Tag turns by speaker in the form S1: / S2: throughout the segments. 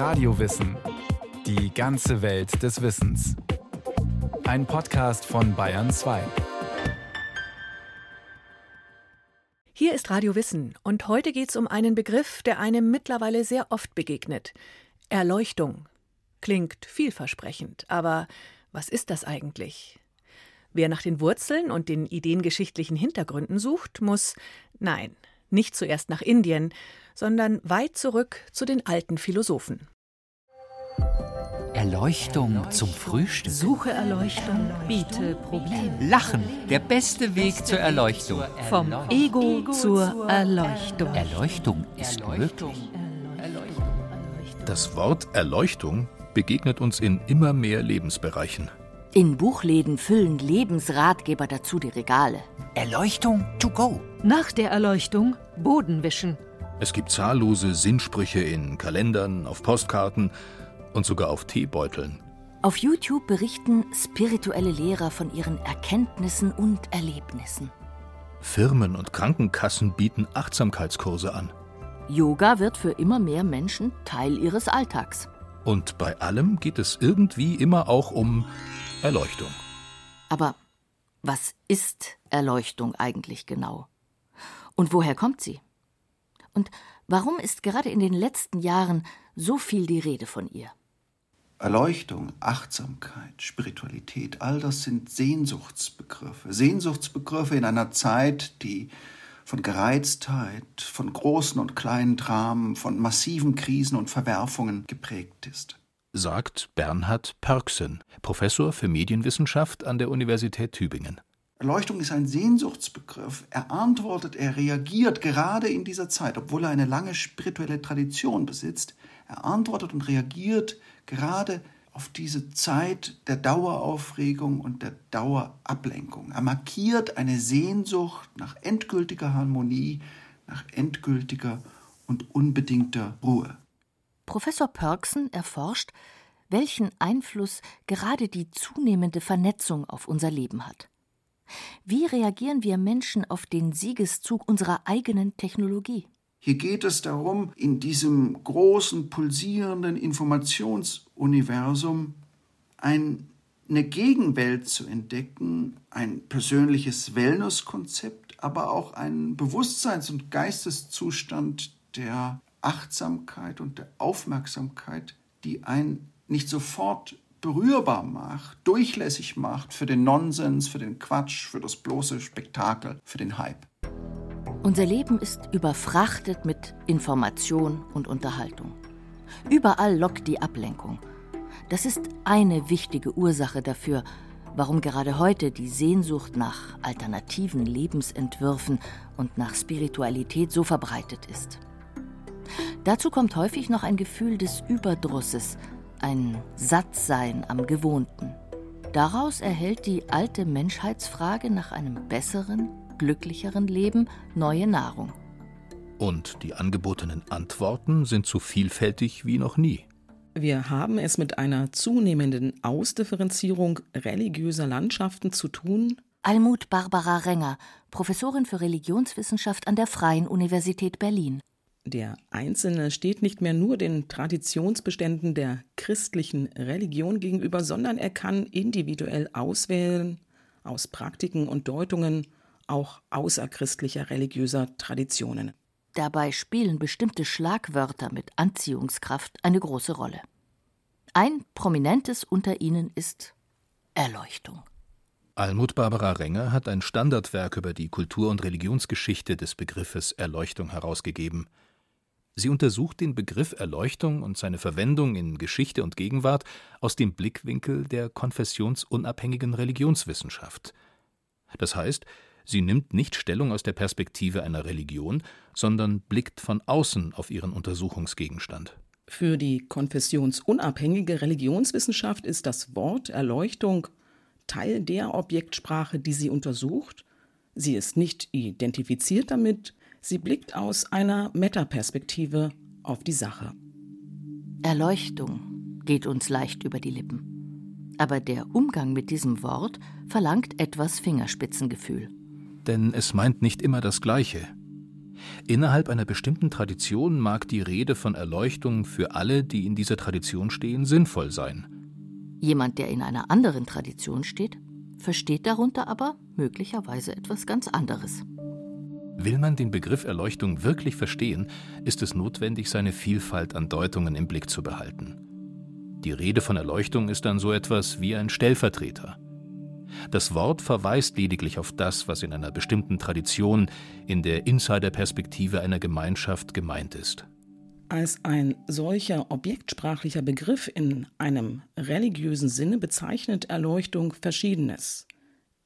S1: Radiowissen. Die ganze Welt des Wissens. Ein Podcast von Bayern 2.
S2: Hier ist Radio Wissen und heute geht es um einen Begriff, der einem mittlerweile sehr oft begegnet. Erleuchtung. Klingt vielversprechend, aber was ist das eigentlich? Wer nach den Wurzeln und den ideengeschichtlichen Hintergründen sucht, muss, nein, nicht zuerst nach Indien, sondern weit zurück zu den alten Philosophen.
S3: Erleuchtung zum Frühstück.
S4: Suche Erleuchtung, biete Probleme.
S3: Lachen, der beste Weg zur Erleuchtung.
S4: Vom Ego zur Erleuchtung.
S3: Erleuchtung ist möglich.
S5: Das Wort Erleuchtung begegnet uns in immer mehr Lebensbereichen.
S6: In Buchläden füllen Lebensratgeber dazu die Regale.
S3: Erleuchtung to go.
S4: Nach der Erleuchtung Boden wischen.
S5: Es gibt zahllose Sinnsprüche in Kalendern, auf Postkarten und sogar auf Teebeuteln.
S6: Auf YouTube berichten spirituelle Lehrer von ihren Erkenntnissen und Erlebnissen.
S5: Firmen und Krankenkassen bieten Achtsamkeitskurse an.
S6: Yoga wird für immer mehr Menschen Teil ihres Alltags.
S5: Und bei allem geht es irgendwie immer auch um Erleuchtung.
S6: Aber was ist Erleuchtung eigentlich genau? Und woher kommt sie? Und warum ist gerade in den letzten Jahren so viel die Rede von ihr?
S7: Erleuchtung, Achtsamkeit, Spiritualität, all das sind Sehnsuchtsbegriffe. Sehnsuchtsbegriffe in einer Zeit, die von Gereiztheit, von großen und kleinen Dramen, von massiven Krisen und Verwerfungen geprägt ist
S5: sagt Bernhard Pörksen, Professor für Medienwissenschaft an der Universität Tübingen.
S7: Erleuchtung ist ein Sehnsuchtsbegriff. Er antwortet, er reagiert gerade in dieser Zeit, obwohl er eine lange spirituelle Tradition besitzt. Er antwortet und reagiert gerade auf diese Zeit der Daueraufregung und der Dauerablenkung. Er markiert eine Sehnsucht nach endgültiger Harmonie, nach endgültiger und unbedingter Ruhe.
S6: Professor Pörksen erforscht, welchen Einfluss gerade die zunehmende Vernetzung auf unser Leben hat. Wie reagieren wir Menschen auf den Siegeszug unserer eigenen Technologie?
S7: Hier geht es darum, in diesem großen, pulsierenden Informationsuniversum eine Gegenwelt zu entdecken, ein persönliches Wellnesskonzept, aber auch einen Bewusstseins- und Geisteszustand, der Achtsamkeit und der Aufmerksamkeit, die einen nicht sofort berührbar macht, durchlässig macht für den Nonsens, für den Quatsch, für das bloße Spektakel, für den Hype.
S6: Unser Leben ist überfrachtet mit Information und Unterhaltung. Überall lockt die Ablenkung. Das ist eine wichtige Ursache dafür, warum gerade heute die Sehnsucht nach alternativen Lebensentwürfen und nach Spiritualität so verbreitet ist. Dazu kommt häufig noch ein Gefühl des Überdrusses, ein Sattsein am Gewohnten. Daraus erhält die alte Menschheitsfrage nach einem besseren, glücklicheren Leben neue Nahrung.
S5: Und die angebotenen Antworten sind so vielfältig wie noch nie.
S8: Wir haben es mit einer zunehmenden Ausdifferenzierung religiöser Landschaften zu tun.
S6: Almut Barbara Renger, Professorin für Religionswissenschaft an der Freien Universität Berlin.
S8: Der Einzelne steht nicht mehr nur den Traditionsbeständen der christlichen Religion gegenüber, sondern er kann individuell auswählen aus Praktiken und Deutungen auch außerchristlicher religiöser Traditionen.
S6: Dabei spielen bestimmte Schlagwörter mit Anziehungskraft eine große Rolle. Ein prominentes unter ihnen ist Erleuchtung.
S5: Almut Barbara Renger hat ein Standardwerk über die Kultur- und Religionsgeschichte des Begriffes Erleuchtung herausgegeben. Sie untersucht den Begriff Erleuchtung und seine Verwendung in Geschichte und Gegenwart aus dem Blickwinkel der konfessionsunabhängigen Religionswissenschaft. Das heißt, sie nimmt nicht Stellung aus der Perspektive einer Religion, sondern blickt von außen auf ihren Untersuchungsgegenstand.
S8: Für die konfessionsunabhängige Religionswissenschaft ist das Wort Erleuchtung Teil der Objektsprache, die sie untersucht. Sie ist nicht identifiziert damit, Sie blickt aus einer Metaperspektive auf die Sache.
S6: Erleuchtung geht uns leicht über die Lippen. Aber der Umgang mit diesem Wort verlangt etwas Fingerspitzengefühl.
S5: Denn es meint nicht immer das Gleiche. Innerhalb einer bestimmten Tradition mag die Rede von Erleuchtung für alle, die in dieser Tradition stehen, sinnvoll sein.
S6: Jemand, der in einer anderen Tradition steht, versteht darunter aber möglicherweise etwas ganz anderes.
S5: Will man den Begriff Erleuchtung wirklich verstehen, ist es notwendig, seine Vielfalt an Deutungen im Blick zu behalten. Die Rede von Erleuchtung ist dann so etwas wie ein Stellvertreter. Das Wort verweist lediglich auf das, was in einer bestimmten Tradition, in der Insiderperspektive einer Gemeinschaft gemeint ist.
S8: Als ein solcher objektsprachlicher Begriff in einem religiösen Sinne bezeichnet Erleuchtung Verschiedenes.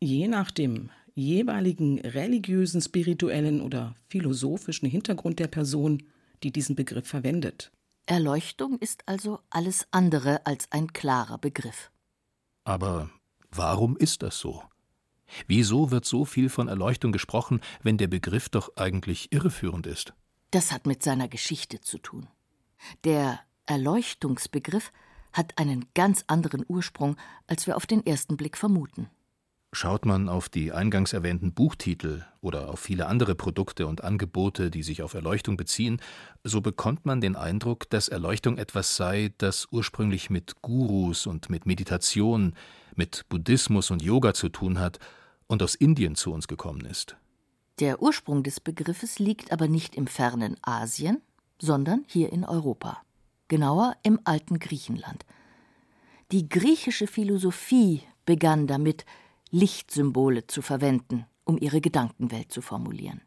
S8: Je nach dem jeweiligen religiösen, spirituellen oder philosophischen Hintergrund der Person, die diesen Begriff verwendet.
S6: Erleuchtung ist also alles andere als ein klarer Begriff.
S5: Aber warum ist das so? Wieso wird so viel von Erleuchtung gesprochen, wenn der Begriff doch eigentlich irreführend ist?
S6: Das hat mit seiner Geschichte zu tun. Der Erleuchtungsbegriff hat einen ganz anderen Ursprung, als wir auf den ersten Blick vermuten.
S5: Schaut man auf die eingangs erwähnten Buchtitel oder auf viele andere Produkte und Angebote, die sich auf Erleuchtung beziehen, so bekommt man den Eindruck, dass Erleuchtung etwas sei, das ursprünglich mit Gurus und mit Meditation, mit Buddhismus und Yoga zu tun hat und aus Indien zu uns gekommen ist.
S6: Der Ursprung des Begriffes liegt aber nicht im fernen Asien, sondern hier in Europa, genauer im alten Griechenland. Die griechische Philosophie begann damit, Lichtsymbole zu verwenden, um ihre Gedankenwelt zu formulieren.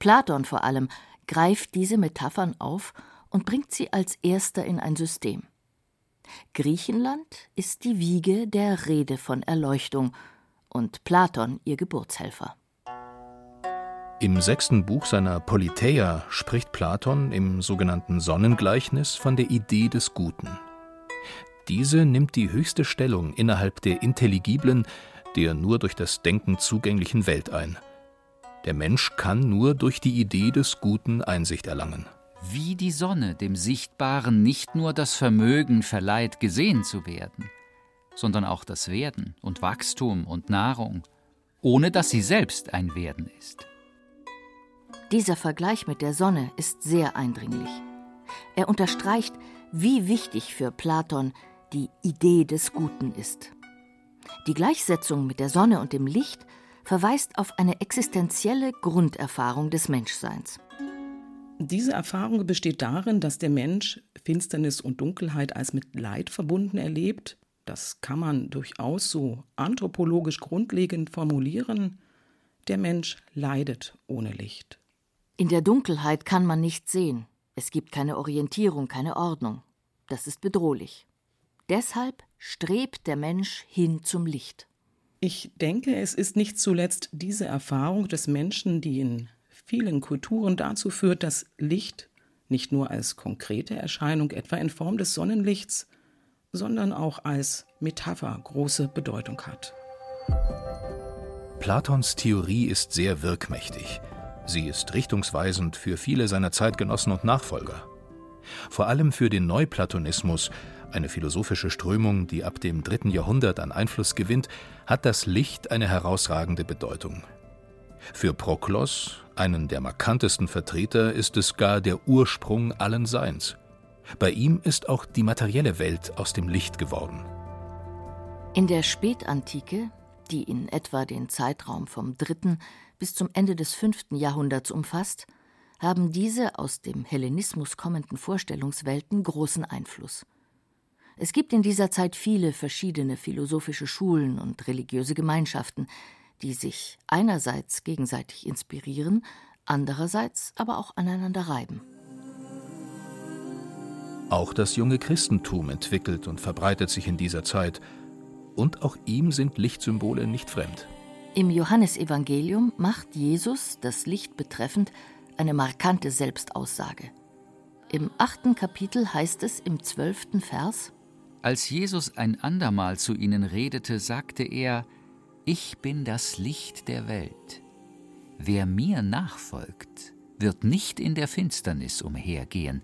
S6: Platon vor allem greift diese Metaphern auf und bringt sie als erster in ein System. Griechenland ist die Wiege der Rede von Erleuchtung und Platon ihr Geburtshelfer.
S5: Im sechsten Buch seiner Politeia spricht Platon im sogenannten Sonnengleichnis von der Idee des Guten. Diese nimmt die höchste Stellung innerhalb der intelligiblen, der nur durch das Denken zugänglichen Welt ein. Der Mensch kann nur durch die Idee des Guten Einsicht erlangen.
S3: Wie die Sonne dem Sichtbaren nicht nur das Vermögen verleiht, gesehen zu werden, sondern auch das Werden und Wachstum und Nahrung, ohne dass sie selbst ein Werden ist.
S6: Dieser Vergleich mit der Sonne ist sehr eindringlich. Er unterstreicht, wie wichtig für Platon die Idee des Guten ist. Die Gleichsetzung mit der Sonne und dem Licht verweist auf eine existenzielle Grunderfahrung des Menschseins.
S8: Diese Erfahrung besteht darin, dass der Mensch Finsternis und Dunkelheit als mit Leid verbunden erlebt. Das kann man durchaus so anthropologisch grundlegend formulieren. Der Mensch leidet ohne Licht.
S6: In der Dunkelheit kann man nichts sehen. Es gibt keine Orientierung, keine Ordnung. Das ist bedrohlich. Deshalb strebt der Mensch hin zum Licht.
S8: Ich denke, es ist nicht zuletzt diese Erfahrung des Menschen, die in vielen Kulturen dazu führt, dass Licht nicht nur als konkrete Erscheinung, etwa in Form des Sonnenlichts, sondern auch als Metapher große Bedeutung hat.
S5: Platons Theorie ist sehr wirkmächtig. Sie ist richtungsweisend für viele seiner Zeitgenossen und Nachfolger. Vor allem für den Neuplatonismus, eine philosophische Strömung, die ab dem dritten Jahrhundert an Einfluss gewinnt, hat das Licht eine herausragende Bedeutung. Für Proklos, einen der markantesten Vertreter, ist es gar der Ursprung allen Seins. Bei ihm ist auch die materielle Welt aus dem Licht geworden.
S6: In der Spätantike, die in etwa den Zeitraum vom dritten bis zum Ende des fünften Jahrhunderts umfasst, haben diese aus dem Hellenismus kommenden Vorstellungswelten großen Einfluss. Es gibt in dieser Zeit viele verschiedene philosophische Schulen und religiöse Gemeinschaften, die sich einerseits gegenseitig inspirieren, andererseits aber auch aneinander reiben.
S5: Auch das junge Christentum entwickelt und verbreitet sich in dieser Zeit, und auch ihm sind Lichtsymbole nicht fremd.
S6: Im Johannesevangelium macht Jesus das Licht betreffend eine markante Selbstaussage. Im achten Kapitel heißt es im zwölften Vers
S3: Als Jesus ein andermal zu ihnen redete, sagte er, Ich bin das Licht der Welt. Wer mir nachfolgt, wird nicht in der Finsternis umhergehen,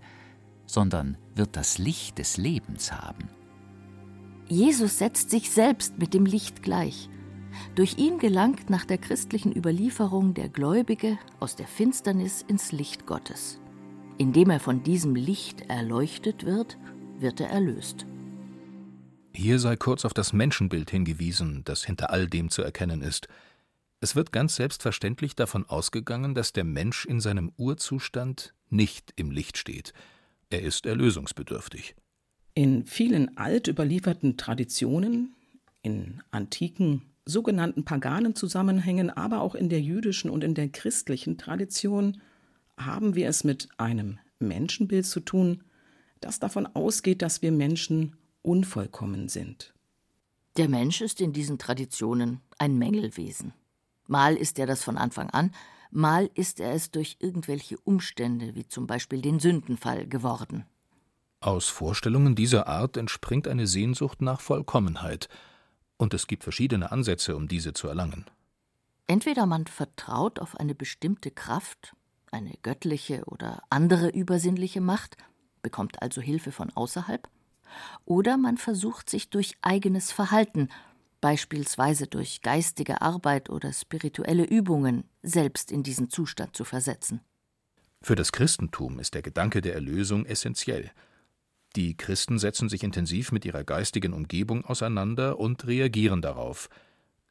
S3: sondern wird das Licht des Lebens haben.
S6: Jesus setzt sich selbst mit dem Licht gleich Durch ihn gelangt nach der christlichen Überlieferung der Gläubige aus der Finsternis ins Licht Gottes. Indem er von diesem Licht erleuchtet wird, wird er erlöst.
S5: Hier sei kurz auf das Menschenbild hingewiesen, das hinter all dem zu erkennen ist. Es wird ganz selbstverständlich davon ausgegangen, dass der Mensch in seinem Urzustand nicht im Licht steht. Er ist erlösungsbedürftig.
S8: In vielen alt überlieferten Traditionen, in antiken sogenannten paganen Zusammenhängen, aber auch in der jüdischen und in der christlichen Tradition haben wir es mit einem Menschenbild zu tun, das davon ausgeht, dass wir Menschen unvollkommen sind.
S6: Der Mensch ist in diesen Traditionen ein Mängelwesen. Mal ist er das von Anfang an, mal ist er es durch irgendwelche Umstände, wie zum Beispiel den Sündenfall, geworden.
S5: Aus Vorstellungen dieser Art entspringt eine Sehnsucht nach Vollkommenheit, und es gibt verschiedene Ansätze, um diese zu erlangen.
S6: Entweder man vertraut auf eine bestimmte Kraft, eine göttliche oder andere übersinnliche Macht, bekommt also Hilfe von außerhalb, oder man versucht sich durch eigenes Verhalten, beispielsweise durch geistige Arbeit oder spirituelle Übungen, selbst in diesen Zustand zu versetzen.
S5: Für das Christentum ist der Gedanke der Erlösung essentiell. Die Christen setzen sich intensiv mit ihrer geistigen Umgebung auseinander und reagieren darauf.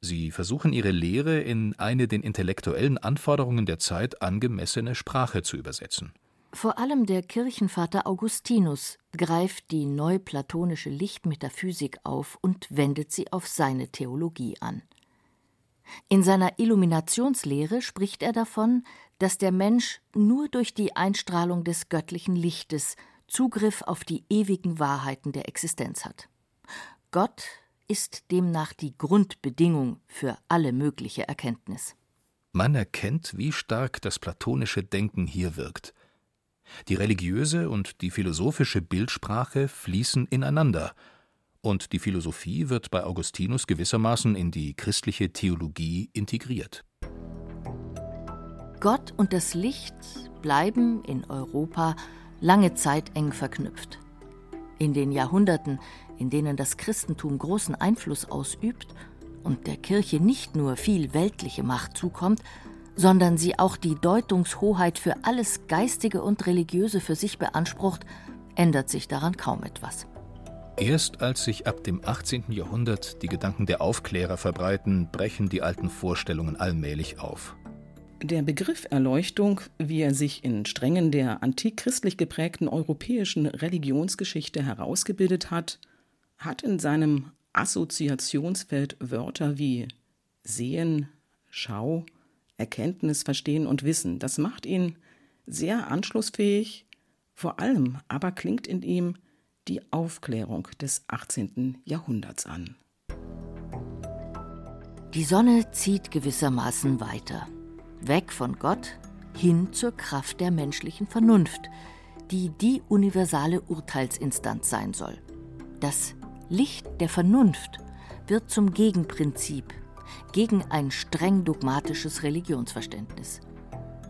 S5: Sie versuchen ihre Lehre in eine den intellektuellen Anforderungen der Zeit angemessene Sprache zu übersetzen.
S6: Vor allem der Kirchenvater Augustinus greift die neuplatonische Lichtmetaphysik auf und wendet sie auf seine Theologie an. In seiner Illuminationslehre spricht er davon, dass der Mensch nur durch die Einstrahlung des göttlichen Lichtes Zugriff auf die ewigen Wahrheiten der Existenz hat. Gott ist demnach die Grundbedingung für alle mögliche Erkenntnis.
S5: Man erkennt, wie stark das platonische Denken hier wirkt. Die religiöse und die philosophische Bildsprache fließen ineinander, und die Philosophie wird bei Augustinus gewissermaßen in die christliche Theologie integriert.
S6: Gott und das Licht bleiben in Europa lange Zeit eng verknüpft. In den Jahrhunderten, in denen das Christentum großen Einfluss ausübt und der Kirche nicht nur viel weltliche Macht zukommt, sondern sie auch die Deutungshoheit für alles Geistige und Religiöse für sich beansprucht, ändert sich daran kaum etwas.
S5: Erst als sich ab dem 18. Jahrhundert die Gedanken der Aufklärer verbreiten, brechen die alten Vorstellungen allmählich auf.
S8: Der Begriff Erleuchtung, wie er sich in Strängen der antikchristlich geprägten europäischen Religionsgeschichte herausgebildet hat, hat in seinem Assoziationsfeld Wörter wie sehen, schau, Erkenntnis, Verstehen und Wissen. Das macht ihn sehr anschlussfähig, vor allem aber klingt in ihm die Aufklärung des 18. Jahrhunderts an.
S6: Die Sonne zieht gewissermaßen weiter, weg von Gott hin zur Kraft der menschlichen Vernunft, die die universale Urteilsinstanz sein soll. Das Licht der Vernunft wird zum Gegenprinzip gegen ein streng dogmatisches Religionsverständnis.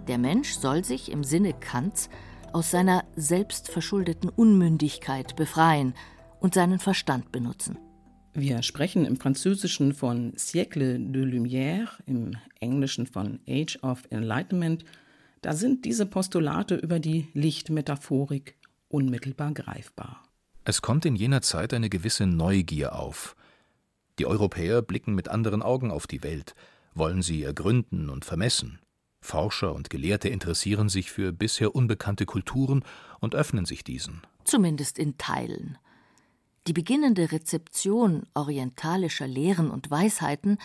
S6: Der Mensch soll sich im Sinne Kants aus seiner selbstverschuldeten Unmündigkeit befreien und seinen Verstand benutzen.
S8: Wir sprechen im Französischen von Siècle de Lumière, im Englischen von Age of Enlightenment. Da sind diese Postulate über die Lichtmetaphorik unmittelbar greifbar.
S5: Es kommt in jener Zeit eine gewisse Neugier auf. Die Europäer blicken mit anderen Augen auf die Welt, wollen sie ergründen und vermessen. Forscher und Gelehrte interessieren sich für bisher unbekannte Kulturen und öffnen sich diesen.
S6: Zumindest in Teilen. Die beginnende Rezeption orientalischer Lehren und Weisheiten,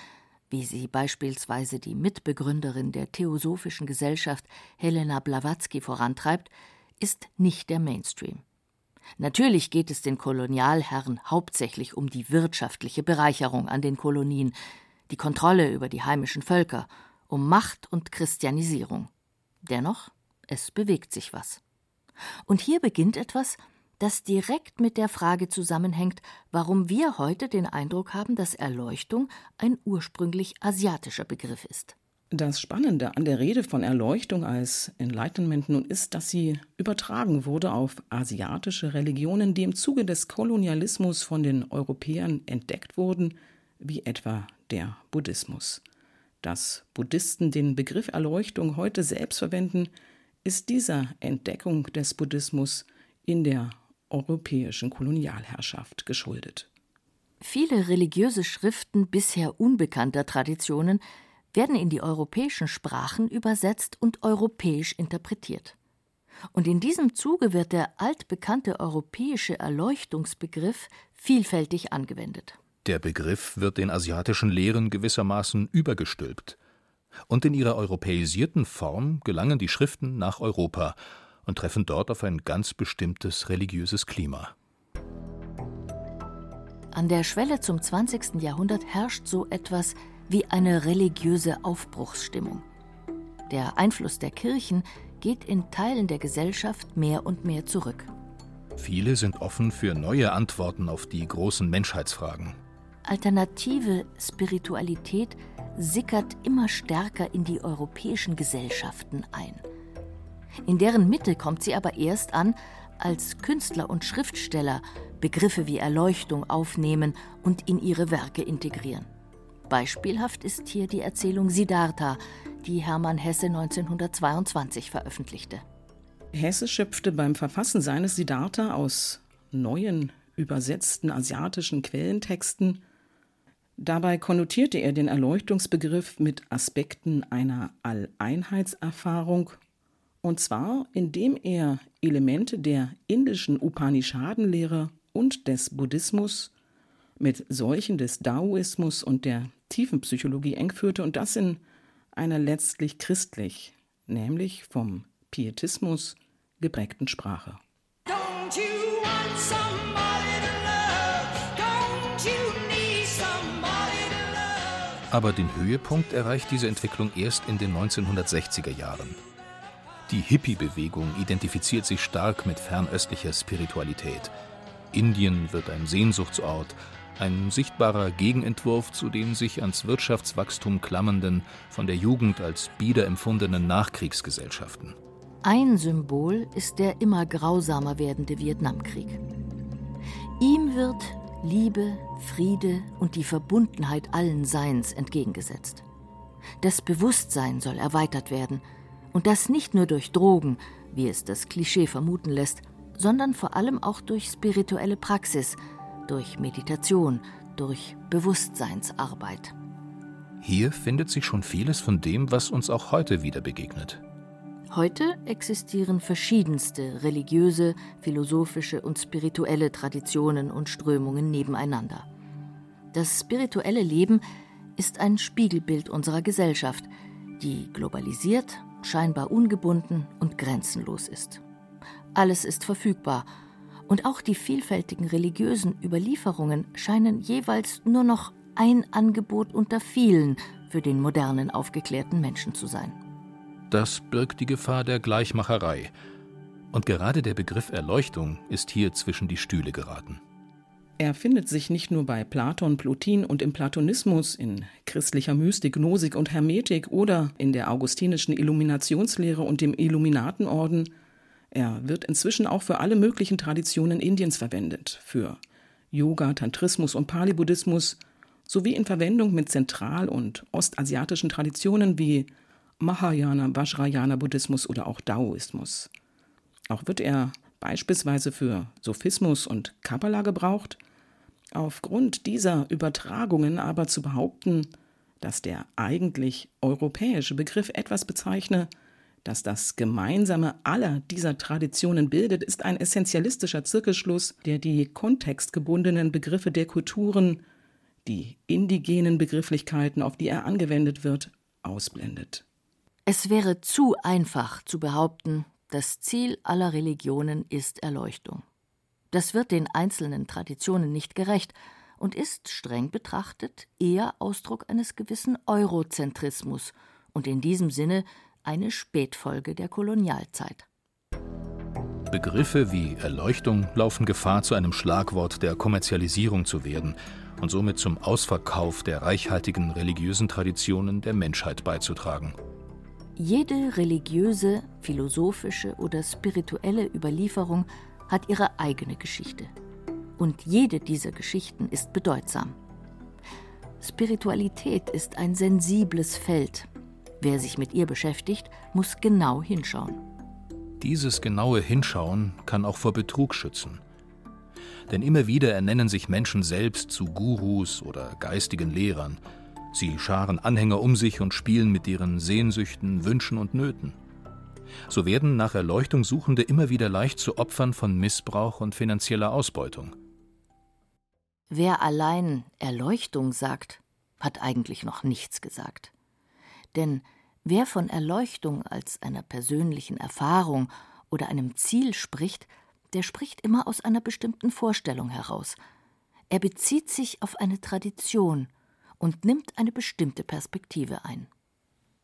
S6: wie sie beispielsweise die Mitbegründerin der Theosophischen Gesellschaft Helena Blavatsky vorantreibt, ist nicht der Mainstream. Natürlich geht es den Kolonialherren hauptsächlich um die wirtschaftliche Bereicherung an den Kolonien, die Kontrolle über die heimischen Völker, um Macht und Christianisierung. Dennoch, es bewegt sich was. Und hier beginnt etwas, das direkt mit der Frage zusammenhängt, warum wir heute den Eindruck haben, dass Erleuchtung ein ursprünglich asiatischer Begriff ist.
S8: Das Spannende an der Rede von Erleuchtung als Enlightenment nun ist, dass sie übertragen wurde auf asiatische Religionen, die im Zuge des Kolonialismus von den Europäern entdeckt wurden, wie etwa der Buddhismus. Dass Buddhisten den Begriff Erleuchtung heute selbst verwenden, ist dieser Entdeckung des Buddhismus in der europäischen Kolonialherrschaft geschuldet.
S6: Viele religiöse Schriften bisher unbekannter Traditionen werden in die europäischen Sprachen übersetzt und europäisch interpretiert. Und in diesem Zuge wird der altbekannte europäische Erleuchtungsbegriff vielfältig angewendet.
S5: Der Begriff wird den asiatischen Lehren gewissermaßen übergestülpt. Und in ihrer europäisierten Form gelangen die Schriften nach Europa und treffen dort auf ein ganz bestimmtes religiöses Klima.
S6: An der Schwelle zum 20. Jahrhundert herrscht so etwas wie eine religiöse Aufbruchsstimmung. Der Einfluss der Kirchen geht in Teilen der Gesellschaft mehr und mehr zurück.
S5: Viele sind offen für neue Antworten auf die großen Menschheitsfragen.
S6: Alternative Spiritualität sickert immer stärker in die europäischen Gesellschaften ein. In deren Mitte kommt sie aber erst an, als Künstler und Schriftsteller Begriffe wie Erleuchtung aufnehmen und in ihre Werke integrieren. Beispielhaft ist hier die Erzählung Siddhartha, die Hermann Hesse 1922 veröffentlichte.
S8: Hesse schöpfte beim Verfassen seines Siddhartha aus neuen, übersetzten asiatischen Quellentexten. Dabei konnotierte er den Erleuchtungsbegriff mit Aspekten einer Alleinheitserfahrung, und zwar indem er Elemente der indischen Upanishadenlehre und des Buddhismus mit solchen des Daoismus und der Tiefenpsychologie eng führte und das in einer letztlich christlich, nämlich vom Pietismus geprägten Sprache.
S5: Aber den Höhepunkt erreicht diese Entwicklung erst in den 1960er Jahren. Die Hippie-Bewegung identifiziert sich stark mit fernöstlicher Spiritualität. Indien wird ein Sehnsuchtsort, ein sichtbarer Gegenentwurf zu den sich ans Wirtschaftswachstum klammernden, von der Jugend als bieder empfundenen Nachkriegsgesellschaften.
S6: Ein Symbol ist der immer grausamer werdende Vietnamkrieg. Ihm wird Liebe, Friede und die Verbundenheit allen Seins entgegengesetzt. Das Bewusstsein soll erweitert werden, und das nicht nur durch Drogen, wie es das Klischee vermuten lässt, sondern vor allem auch durch spirituelle Praxis, durch Meditation, durch Bewusstseinsarbeit.
S5: Hier findet sich schon vieles von dem, was uns auch heute wieder begegnet.
S6: Heute existieren verschiedenste religiöse, philosophische und spirituelle Traditionen und Strömungen nebeneinander. Das spirituelle Leben ist ein Spiegelbild unserer Gesellschaft, die globalisiert, scheinbar ungebunden und grenzenlos ist. Alles ist verfügbar, und auch die vielfältigen religiösen Überlieferungen scheinen jeweils nur noch ein Angebot unter vielen für den modernen aufgeklärten Menschen zu sein.
S5: Das birgt die Gefahr der Gleichmacherei. Und gerade der Begriff Erleuchtung ist hier zwischen die Stühle geraten.
S8: Er findet sich nicht nur bei Platon, Plotin und im Platonismus, in christlicher Mystik, Gnosik und Hermetik oder in der augustinischen Illuminationslehre und dem Illuminatenorden. Er wird inzwischen auch für alle möglichen Traditionen Indiens verwendet, für Yoga, Tantrismus und Pali-Buddhismus, sowie in Verwendung mit zentral- und ostasiatischen Traditionen wie Mahayana, Vajrayana-Buddhismus oder auch Daoismus. Auch wird er beispielsweise für Sophismus und Kabbalah gebraucht. Aufgrund dieser Übertragungen aber zu behaupten, dass der eigentlich europäische Begriff etwas bezeichne, das das Gemeinsame aller dieser Traditionen bildet, ist ein essentialistischer Zirkelschluss, der die kontextgebundenen Begriffe der Kulturen, die indigenen Begrifflichkeiten, auf die er angewendet wird, ausblendet.
S6: Es wäre zu einfach zu behaupten, das Ziel aller Religionen ist Erleuchtung. Das wird den einzelnen Traditionen nicht gerecht und ist streng betrachtet eher Ausdruck eines gewissen Eurozentrismus und in diesem Sinne eine Spätfolge der Kolonialzeit.
S5: Begriffe wie Erleuchtung laufen Gefahr, zu einem Schlagwort der Kommerzialisierung zu werden und somit zum Ausverkauf der reichhaltigen religiösen Traditionen der Menschheit beizutragen.
S6: Jede religiöse, philosophische oder spirituelle Überlieferung hat ihre eigene Geschichte. Und jede dieser Geschichten ist bedeutsam. Spiritualität ist ein sensibles Feld. Wer sich mit ihr beschäftigt, muss genau hinschauen.
S5: Dieses genaue Hinschauen kann auch vor Betrug schützen. Denn immer wieder ernennen sich Menschen selbst zu Gurus oder geistigen Lehrern. Sie scharen Anhänger um sich und spielen mit ihren Sehnsüchten, Wünschen und Nöten. So werden nach Erleuchtung Suchende immer wieder leicht zu Opfern von Missbrauch und finanzieller Ausbeutung.
S6: Wer allein Erleuchtung sagt, hat eigentlich noch nichts gesagt. Denn wer von Erleuchtung als einer persönlichen Erfahrung oder einem Ziel spricht, der spricht immer aus einer bestimmten Vorstellung heraus. Er bezieht sich auf eine Tradition und nimmt eine bestimmte Perspektive ein.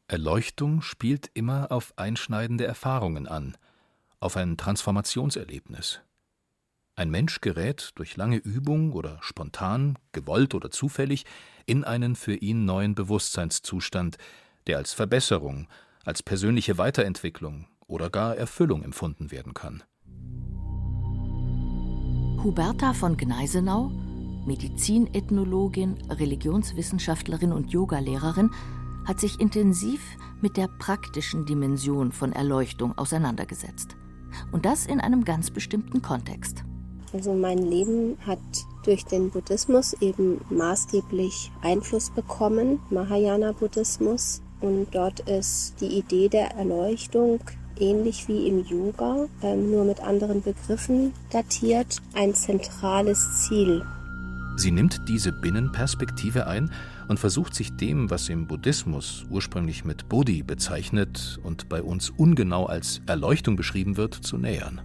S5: Erleuchtung spielt immer auf einschneidende Erfahrungen an, auf ein Transformationserlebnis. Ein Mensch gerät durch lange Übung oder spontan, gewollt oder zufällig in einen für ihn neuen Bewusstseinszustand, der als Verbesserung, als persönliche Weiterentwicklung oder gar Erfüllung empfunden werden kann.
S6: Huberta von Gneisenau, Medizinethnologin, Religionswissenschaftlerin und Yogalehrerin, hat sich intensiv mit der praktischen Dimension von Erleuchtung auseinandergesetzt. Und das in einem ganz bestimmten Kontext.
S9: Also mein Leben hat durch den Buddhismus eben maßgeblich Einfluss bekommen, Mahayana-Buddhismus. Und dort ist die Idee der Erleuchtung ähnlich wie im Yoga, ähm, nur mit anderen Begriffen datiert, ein zentrales Ziel.
S5: Sie nimmt diese Binnenperspektive ein und versucht sich dem, was im Buddhismus ursprünglich mit Bodhi bezeichnet und bei uns ungenau als Erleuchtung beschrieben wird, zu nähern.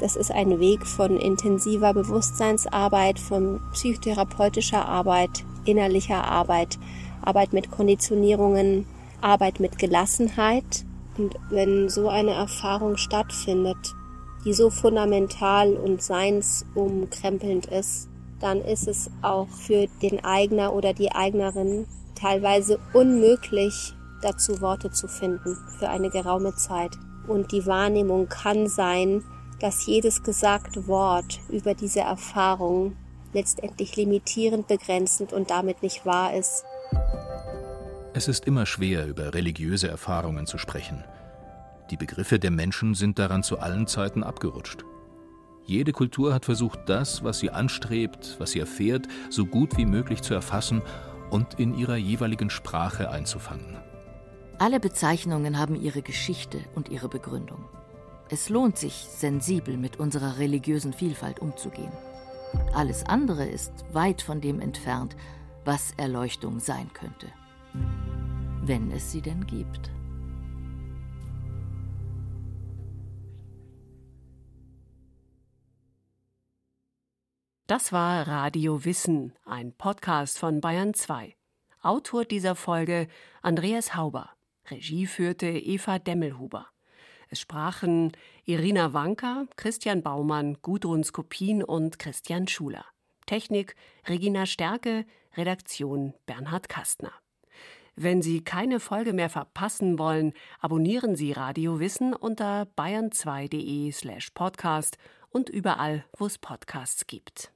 S9: Das ist ein Weg von intensiver Bewusstseinsarbeit, von psychotherapeutischer Arbeit, innerlicher Arbeit, Arbeit mit Konditionierungen, Arbeit mit Gelassenheit. Und wenn so eine Erfahrung stattfindet, die so fundamental und seinsumkrempelnd ist, dann ist es auch für den Eigner oder die Eignerin teilweise unmöglich, dazu Worte zu finden für eine geraume Zeit. Und die Wahrnehmung kann sein, dass jedes gesagte Wort über diese Erfahrung letztendlich limitierend, begrenzend und damit nicht wahr ist.
S5: Es ist immer schwer, über religiöse Erfahrungen zu sprechen. Die Begriffe der Menschen sind daran zu allen Zeiten abgerutscht. Jede Kultur hat versucht, das, was sie anstrebt, was sie erfährt, so gut wie möglich zu erfassen und in ihrer jeweiligen Sprache einzufangen.
S6: Alle Bezeichnungen haben ihre Geschichte und ihre Begründung. Es lohnt sich, sensibel mit unserer religiösen Vielfalt umzugehen. Alles andere ist weit von dem entfernt, was Erleuchtung sein könnte. Wenn es sie denn gibt.
S2: Das war Radio Wissen, ein Podcast von Bayern 2. Autor dieser Folge Andreas Hauber. Regie führte Eva Demmelhuber. Es sprachen Irina Wanka, Christian Baumann, Gudrun Skopin und Christian Schuler. Technik Regina Stärke, Redaktion Bernhard Kastner. Wenn Sie keine Folge mehr verpassen wollen, abonnieren Sie Radio Wissen unter bayern2.de slash podcast und überall, wo es Podcasts gibt.